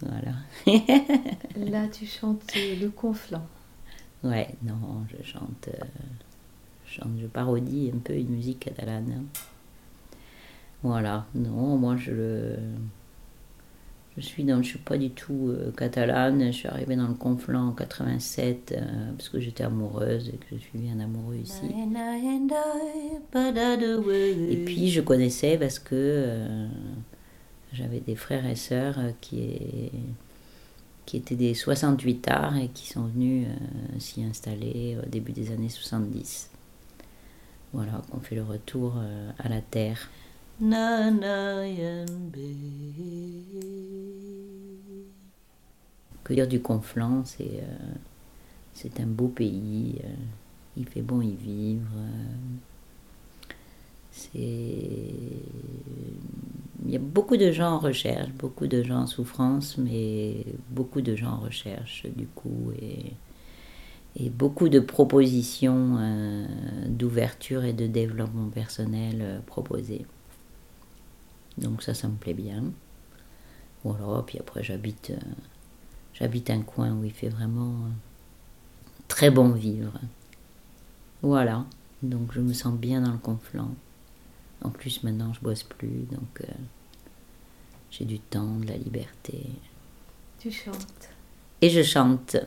Voilà. Là, tu chantes le conflant. Ouais, non, je chante, euh, je chante, je parodie un peu une musique catalane. Voilà, non, moi je le. Je suis dans, je suis pas du tout euh, catalane. Je suis arrivée dans le Conflent en 87 euh, parce que j'étais amoureuse et que je suis bien amoureux ici. Et puis je connaissais parce que euh, j'avais des frères et sœurs qui, qui étaient des 68 arts et qui sont venus s'y installer au début des années 70. Voilà, qu'on fait le retour à la terre. Que dire du Conflent, c'est euh, c'est un beau pays, euh, il fait bon y vivre. euh, il y a beaucoup de gens en recherche, beaucoup de gens en souffrance, mais beaucoup de gens en recherche du coup et, et beaucoup de propositions d'ouverture et de développement personnel proposées. Donc ça, ça me plaît bien. Voilà, puis après j'habite euh, j'habite un coin où il fait vraiment euh, très bon vivre. Voilà, donc je me sens bien dans le conflant. En plus maintenant je bosse plus, donc euh, j'ai du temps, de la liberté. Tu chantes. Et je chante.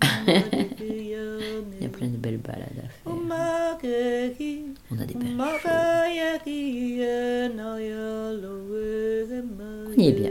Il y a plein de belles balades à faire. On a des belles choses. On y est bien.